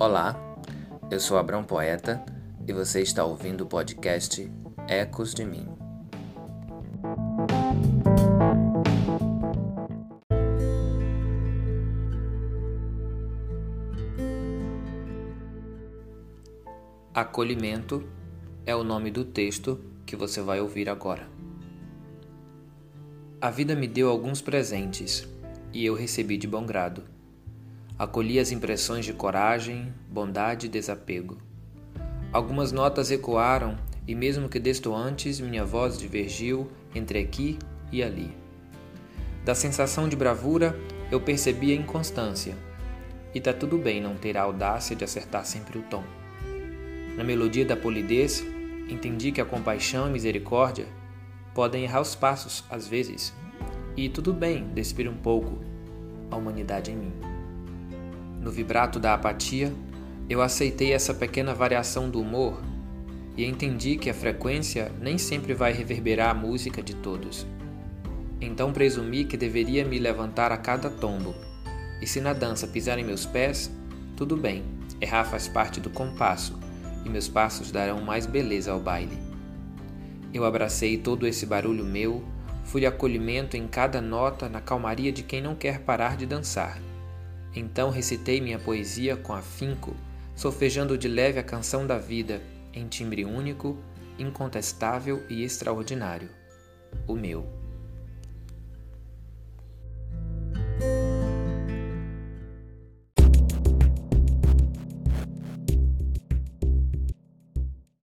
Olá, eu sou Abrão Poeta e você está ouvindo o podcast Ecos de Mim. Acolhimento é o nome do texto que você vai ouvir agora. A vida me deu alguns presentes e eu recebi de bom grado. Acolhi as impressões de coragem, bondade e desapego. Algumas notas ecoaram e, mesmo que destoantes, minha voz divergiu entre aqui e ali. Da sensação de bravura, eu percebi a inconstância. E tá tudo bem não ter a audácia de acertar sempre o tom. Na melodia da polidez, entendi que a compaixão e misericórdia podem errar os passos às vezes. E tudo bem despir um pouco a humanidade em mim. No vibrato da apatia, eu aceitei essa pequena variação do humor e entendi que a frequência nem sempre vai reverberar a música de todos. Então presumi que deveria me levantar a cada tombo, e se na dança pisarem meus pés, tudo bem, errar faz parte do compasso, e meus passos darão mais beleza ao baile. Eu abracei todo esse barulho meu, fui acolhimento em cada nota na calmaria de quem não quer parar de dançar então recitei minha poesia com afinco, solfejando de leve a canção da vida, em timbre único, incontestável e extraordinário, o meu.